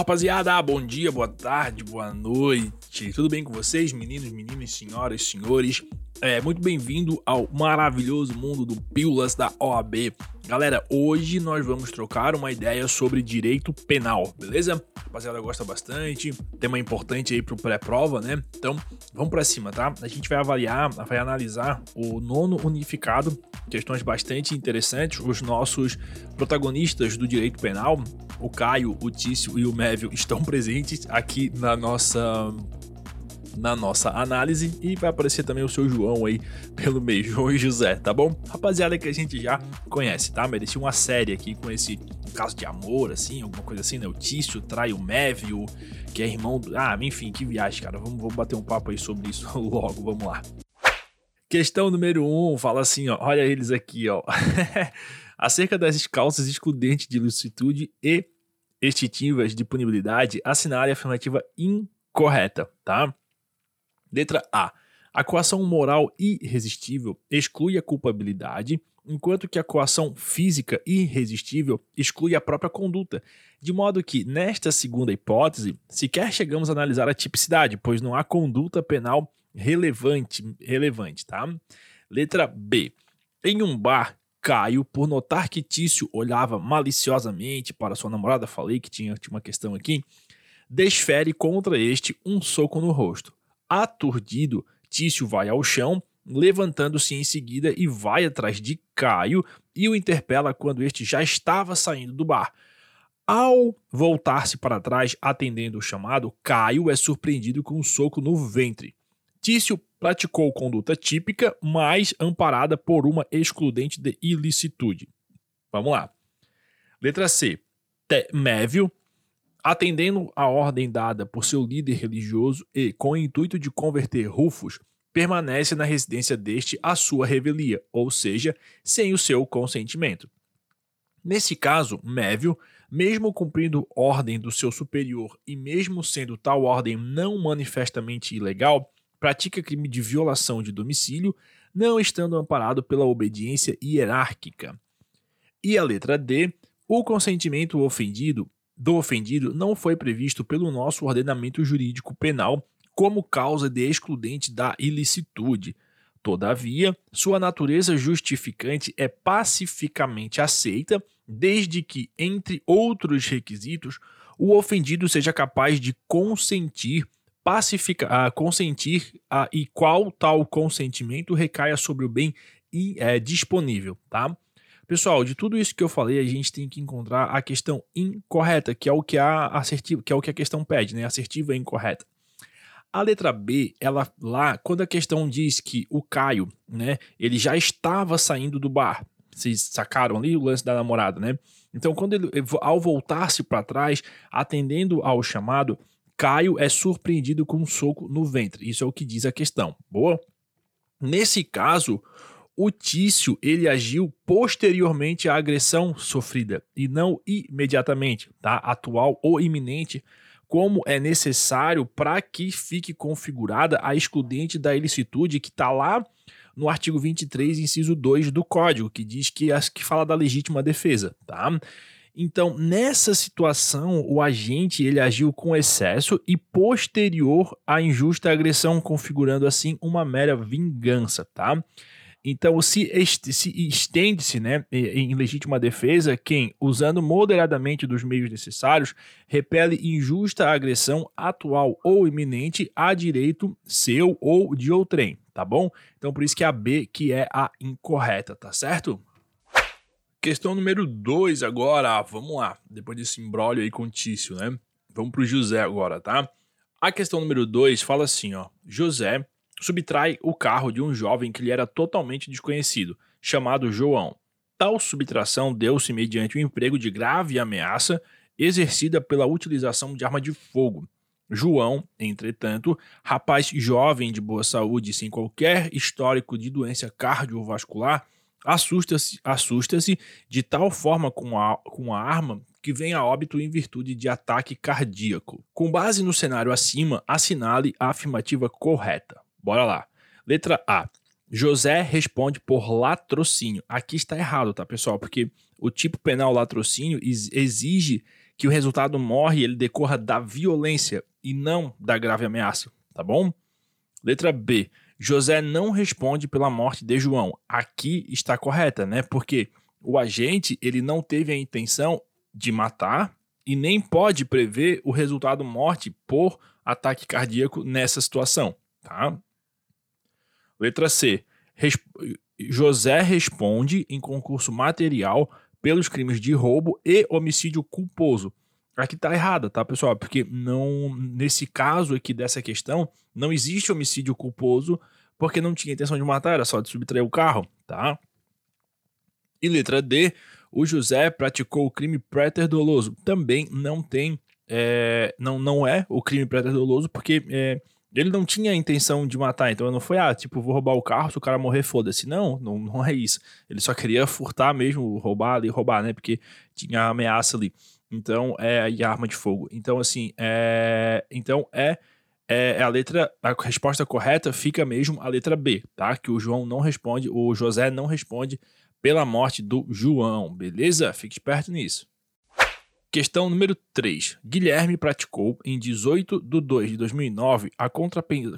rapaziada, bom dia, boa tarde, boa noite. Tudo bem com vocês, meninos, meninas, senhoras, senhores? É muito bem-vindo ao maravilhoso mundo do Pílulas da OAB. Galera, hoje nós vamos trocar uma ideia sobre direito penal, beleza? Rapaziada gosta bastante, tema importante aí pro pré-prova, né? Então, vamos para cima, tá? A gente vai avaliar, vai analisar o nono unificado, questões bastante interessantes. Os nossos protagonistas do direito penal, o Caio, o Tício e o Mévio, estão presentes aqui na nossa na nossa análise e vai aparecer também o seu João aí pelo meio, João e José, tá bom? Rapaziada que a gente já conhece, tá? Merecia uma série aqui com esse caso de amor, assim, alguma coisa assim, né? O Tício trai o Mévio, que é irmão do... Ah, enfim, que viagem, cara. Vamos, vamos bater um papo aí sobre isso logo, vamos lá. Questão número 1, um, fala assim, ó, olha eles aqui, ó. Acerca das causas excludentes de ilicitude e extintivas de punibilidade, assinale a afirmativa incorreta, tá? Letra A. A coação moral irresistível exclui a culpabilidade, enquanto que a coação física irresistível exclui a própria conduta, de modo que, nesta segunda hipótese, sequer chegamos a analisar a tipicidade, pois não há conduta penal relevante, relevante, tá? Letra B. Em um bar, Caio, por notar que Tício olhava maliciosamente para sua namorada, falei que tinha, tinha uma questão aqui, desfere contra este um soco no rosto. Aturdido, Tício vai ao chão, levantando-se em seguida e vai atrás de Caio e o interpela quando este já estava saindo do bar. Ao voltar-se para trás, atendendo o chamado, Caio é surpreendido com um soco no ventre. Tício praticou conduta típica, mas amparada por uma excludente de ilicitude. Vamos lá. Letra C. Mévio atendendo a ordem dada por seu líder religioso e com o intuito de converter Rufus, permanece na residência deste à sua revelia, ou seja, sem o seu consentimento. Nesse caso, Mévio, mesmo cumprindo ordem do seu superior e mesmo sendo tal ordem não manifestamente ilegal, pratica crime de violação de domicílio, não estando amparado pela obediência hierárquica. E a letra D, o consentimento ofendido do ofendido não foi previsto pelo nosso ordenamento jurídico penal como causa de excludente da ilicitude. Todavia, sua natureza justificante é pacificamente aceita, desde que, entre outros requisitos, o ofendido seja capaz de consentir, pacificar, uh, consentir uh, e qual tal consentimento recaia sobre o bem e, é, disponível, tá? Pessoal, de tudo isso que eu falei, a gente tem que encontrar a questão incorreta, que é o que a assertiva, que é o que a questão pede, né? Assertiva e incorreta. A letra B, ela lá, quando a questão diz que o Caio, né, ele já estava saindo do bar. Vocês sacaram ali o lance da namorada, né? Então, quando ele ao voltar-se para trás, atendendo ao chamado, Caio é surpreendido com um soco no ventre. Isso é o que diz a questão. Boa? Nesse caso, o Tício ele agiu posteriormente à agressão sofrida e não imediatamente, tá? Atual ou iminente, como é necessário para que fique configurada a excludente da ilicitude que está lá no artigo 23, inciso 2 do Código, que diz que, que fala da legítima defesa, tá? Então, nessa situação, o agente ele agiu com excesso e posterior à injusta agressão, configurando assim uma mera vingança, tá? Então, se, se estende-se né, em legítima defesa quem, usando moderadamente dos meios necessários, repele injusta agressão atual ou iminente a direito seu ou de outrem, tá bom? Então, por isso que é a B que é a incorreta, tá certo? Questão número 2 agora, vamos lá. Depois desse embrólio aí com o Tício, né? Vamos pro José agora, tá? A questão número 2 fala assim, ó. José subtrai o carro de um jovem que lhe era totalmente desconhecido, chamado João. Tal subtração deu-se mediante o emprego de grave ameaça exercida pela utilização de arma de fogo. João, entretanto, rapaz jovem de boa saúde sem qualquer histórico de doença cardiovascular, assusta-se assusta de tal forma com a, com a arma que vem a óbito em virtude de ataque cardíaco. Com base no cenário acima, assinale a afirmativa correta. Bora lá. Letra A. José responde por latrocínio. Aqui está errado, tá, pessoal? Porque o tipo penal latrocínio exige que o resultado morre ele decorra da violência e não da grave ameaça, tá bom? Letra B. José não responde pela morte de João. Aqui está correta, né? Porque o agente ele não teve a intenção de matar e nem pode prever o resultado morte por ataque cardíaco nessa situação, tá? Letra C. Resp José responde em concurso material pelos crimes de roubo e homicídio culposo. Aqui tá errada, tá, pessoal? Porque não nesse caso aqui dessa questão, não existe homicídio culposo porque não tinha intenção de matar, era só de subtrair o carro, tá? E letra D, o José praticou o crime préter-doloso. Também não tem, é, não, não é o crime préter-doloso, porque é, ele não tinha a intenção de matar. Então não foi, ah, tipo, vou roubar o carro, se o cara morrer, foda-se. Não, não, não é isso. Ele só queria furtar mesmo, roubar ali, roubar, né? Porque tinha ameaça ali. Então, é, e arma de fogo. Então, assim, é, então é, é, é a letra, a resposta correta fica mesmo a letra B, tá? Que o João não responde, o José não responde pela morte do João, beleza? Fique esperto nisso. Questão número 3. Guilherme praticou, em 18 de 2 de 2009, a,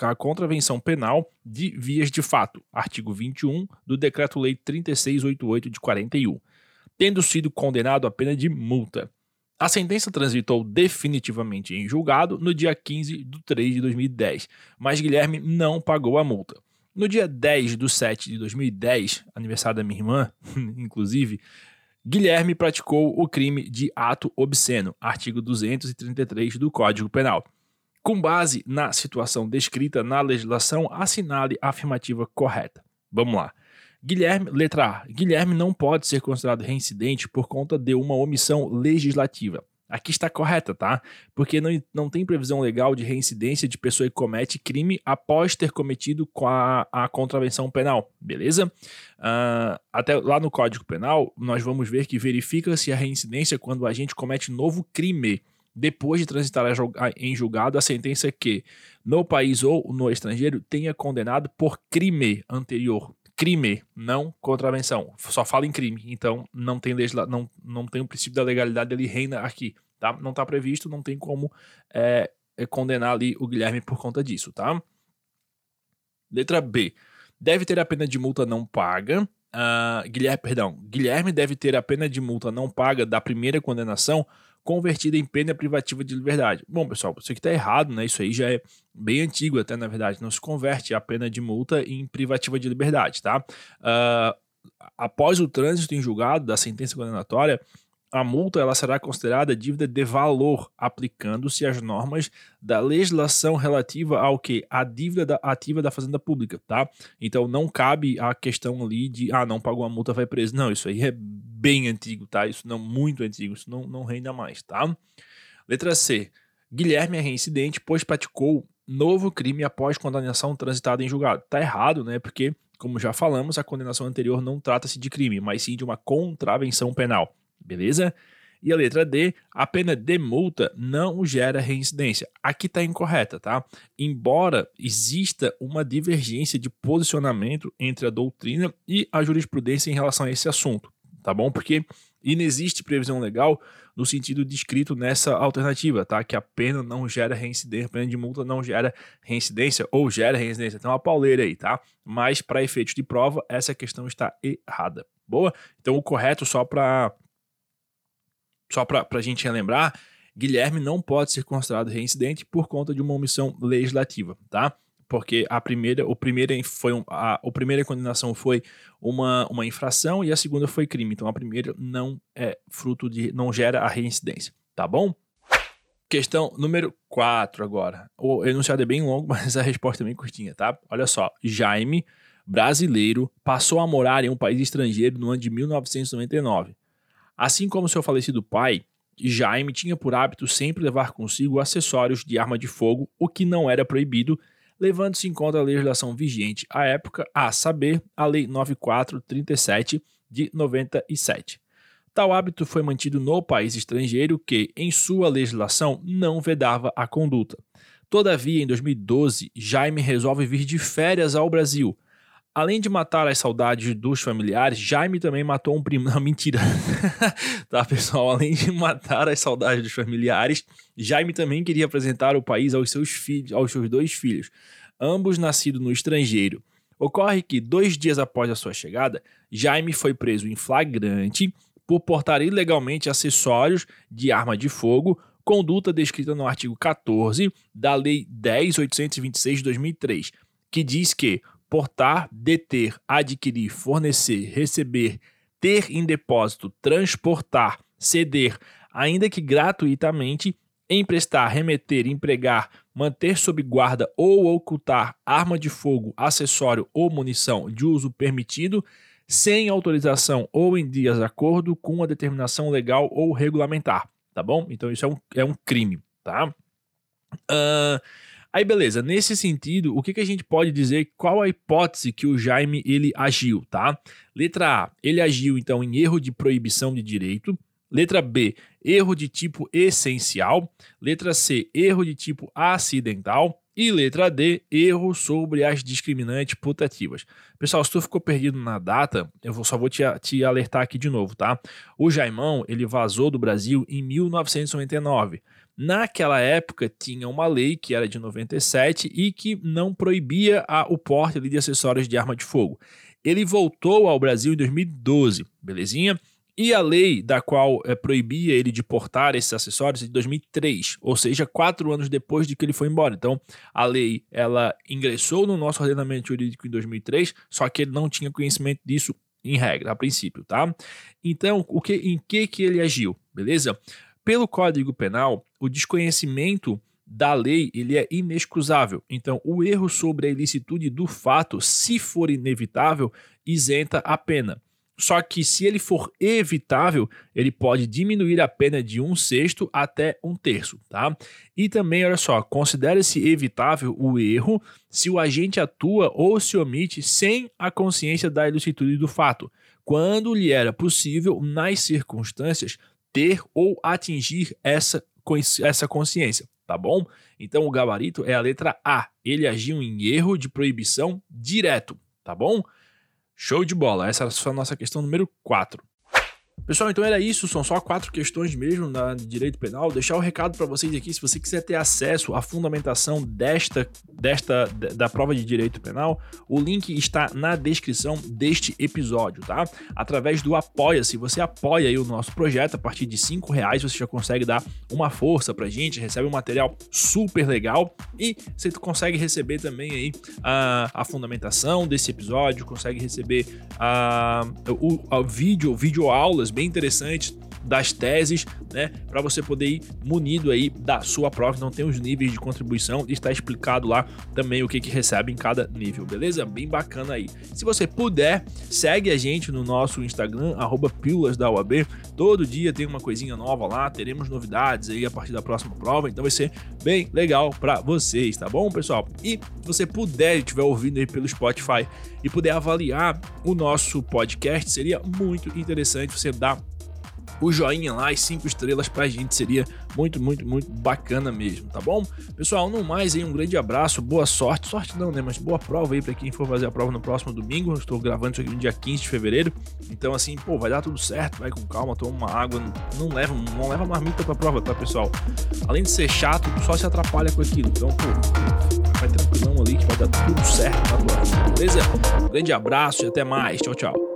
a contravenção penal de vias de fato, artigo 21 do Decreto-Lei 3688 de 41, tendo sido condenado à pena de multa. A sentença transitou definitivamente em julgado no dia 15 de 3 de 2010, mas Guilherme não pagou a multa. No dia 10 de 7 de 2010, aniversário da minha irmã, inclusive, Guilherme praticou o crime de ato obsceno, artigo 233 do Código Penal. Com base na situação descrita na legislação, assinale a afirmativa correta. Vamos lá. Guilherme, letra A. Guilherme não pode ser considerado reincidente por conta de uma omissão legislativa. Aqui está correta, tá? Porque não, não tem previsão legal de reincidência de pessoa que comete crime após ter cometido com a, a contravenção penal, beleza? Uh, até lá no Código Penal, nós vamos ver que verifica-se a reincidência quando o agente comete novo crime depois de transitar em julgado a sentença que, no país ou no estrangeiro, tenha condenado por crime anterior, crime, não contravenção. Só fala em crime. Então não tem legisla não, não tem o princípio da legalidade, ele reina aqui, tá? Não está previsto, não tem como é, é, condenar ali o Guilherme por conta disso, tá? Letra B. Deve ter a pena de multa não paga. Uh, Guilherme, perdão, Guilherme deve ter a pena de multa não paga da primeira condenação convertida em pena privativa de liberdade. Bom, pessoal, isso aqui está errado, né? Isso aí já é bem antigo até, na verdade. Não se converte a pena de multa em privativa de liberdade, tá? Uh, após o trânsito em julgado da sentença condenatória, a multa ela será considerada dívida de valor, aplicando-se as normas da legislação relativa ao que a dívida da, ativa da fazenda pública, tá? Então não cabe a questão ali de ah não pagou a multa vai preso, não isso aí é bem antigo, tá? Isso não muito antigo, isso não não reina mais, tá? Letra C. Guilherme é reincidente pois praticou novo crime após condenação transitada em julgado. Tá errado, né? Porque como já falamos, a condenação anterior não trata-se de crime, mas sim de uma contravenção penal beleza? E a letra D, a pena de multa não gera reincidência. Aqui está incorreta, tá? Embora exista uma divergência de posicionamento entre a doutrina e a jurisprudência em relação a esse assunto, tá bom? Porque inexiste previsão legal no sentido descrito nessa alternativa, tá? Que a pena não gera reincidência, a pena de multa não gera reincidência ou gera reincidência. Tem uma pauleira aí, tá? Mas para efeitos de prova, essa questão está errada. Boa? Então o correto só para só para a gente relembrar, Guilherme não pode ser considerado reincidente por conta de uma omissão legislativa, tá? Porque a primeira, o primeira foi um, a, a primeira condenação foi uma, uma infração e a segunda foi crime. Então a primeira não é fruto de, não gera a reincidência, tá bom? Questão número 4 agora. O enunciado é bem longo, mas a resposta é bem curtinha, tá? Olha só, Jaime, brasileiro, passou a morar em um país estrangeiro no ano de 1999. Assim como seu falecido pai, Jaime tinha por hábito sempre levar consigo acessórios de arma de fogo, o que não era proibido, levando-se em conta a legislação vigente à época, a saber, a Lei 9437 de 97. Tal hábito foi mantido no país estrangeiro que, em sua legislação, não vedava a conduta. Todavia, em 2012, Jaime resolve vir de férias ao Brasil. Além de matar as saudades dos familiares, Jaime também matou um primo. Não, mentira. tá, pessoal? Além de matar as saudades dos familiares, Jaime também queria apresentar o país aos seus filhos, aos seus dois filhos, ambos nascidos no estrangeiro. Ocorre que, dois dias após a sua chegada, Jaime foi preso em flagrante por portar ilegalmente acessórios de arma de fogo, conduta descrita no artigo 14 da Lei 10.826 de 2003, que diz que portar, deter, adquirir, fornecer, receber, ter em depósito, transportar, ceder, ainda que gratuitamente, emprestar, remeter, empregar, manter sob guarda ou ocultar arma de fogo, acessório ou munição de uso permitido, sem autorização ou em desacordo com a determinação legal ou regulamentar, tá bom? Então isso é um, é um crime, tá? Uh, Aí beleza, nesse sentido, o que, que a gente pode dizer, qual a hipótese que o Jaime ele agiu, tá? Letra A, ele agiu então em erro de proibição de direito. Letra B, erro de tipo essencial. Letra C, erro de tipo acidental. E letra D, erro sobre as discriminantes putativas. Pessoal, se tu ficou perdido na data, eu vou, só vou te, te alertar aqui de novo, tá? O Jaimão, ele vazou do Brasil em 1999. Naquela época tinha uma lei que era de 97 e que não proibia a, o porte de acessórios de arma de fogo. Ele voltou ao Brasil em 2012, belezinha? E a lei da qual é, proibia ele de portar esses acessórios é de 2003, ou seja, quatro anos depois de que ele foi embora. Então, a lei ela ingressou no nosso ordenamento jurídico em 2003, só que ele não tinha conhecimento disso em regra, a princípio, tá? Então, o que, em que que ele agiu, beleza? Pelo Código Penal, o desconhecimento da lei ele é inexcusável. Então, o erro sobre a ilicitude do fato, se for inevitável, isenta a pena. Só que se ele for evitável, ele pode diminuir a pena de um sexto até um terço, tá? E também, olha só, considera-se evitável o erro se o agente atua ou se omite sem a consciência da ilicitude do fato, quando lhe era possível, nas circunstâncias, ter ou atingir essa, essa consciência, tá bom? Então o gabarito é a letra A. Ele agiu em erro de proibição direto, tá bom? Show de bola. Essa foi a nossa questão número 4. Pessoal, então era isso, são só quatro questões mesmo na direito penal. Deixar o um recado para vocês aqui, se você quiser ter acesso à fundamentação desta, desta da prova de direito penal, o link está na descrição deste episódio, tá? Através do Apoia-se, você apoia aí o nosso projeto a partir de cinco reais, você já consegue dar uma força pra gente, recebe um material super legal e você consegue receber também aí a, a fundamentação desse episódio, consegue receber a, o a vídeo, vídeo aulas bem interessantes das teses, né, para você poder ir munido aí da sua prova, não tem os níveis de contribuição, está explicado lá também o que que recebe em cada nível, beleza? Bem bacana aí. Se você puder, segue a gente no nosso Instagram @pílulas da UAB. Todo dia tem uma coisinha nova lá, teremos novidades aí a partir da próxima prova, então vai ser bem legal para vocês, tá bom, pessoal? E se você puder, estiver ouvindo aí pelo Spotify e puder avaliar o nosso podcast, seria muito interessante você dar o joinha lá, as cinco estrelas pra gente seria muito, muito, muito bacana mesmo, tá bom? Pessoal, não mais aí, um grande abraço, boa sorte, sorte não, né, mas boa prova aí pra quem for fazer a prova no próximo domingo, estou gravando isso aqui no dia 15 de fevereiro, então assim, pô, vai dar tudo certo, vai com calma, toma uma água, não, não leva, não leva marmita pra prova, tá, pessoal? Além de ser chato, só se atrapalha com aquilo, então, pô, vai tranquilão ali que vai dar tudo certo na prova, beleza? Um grande abraço e até mais, tchau, tchau.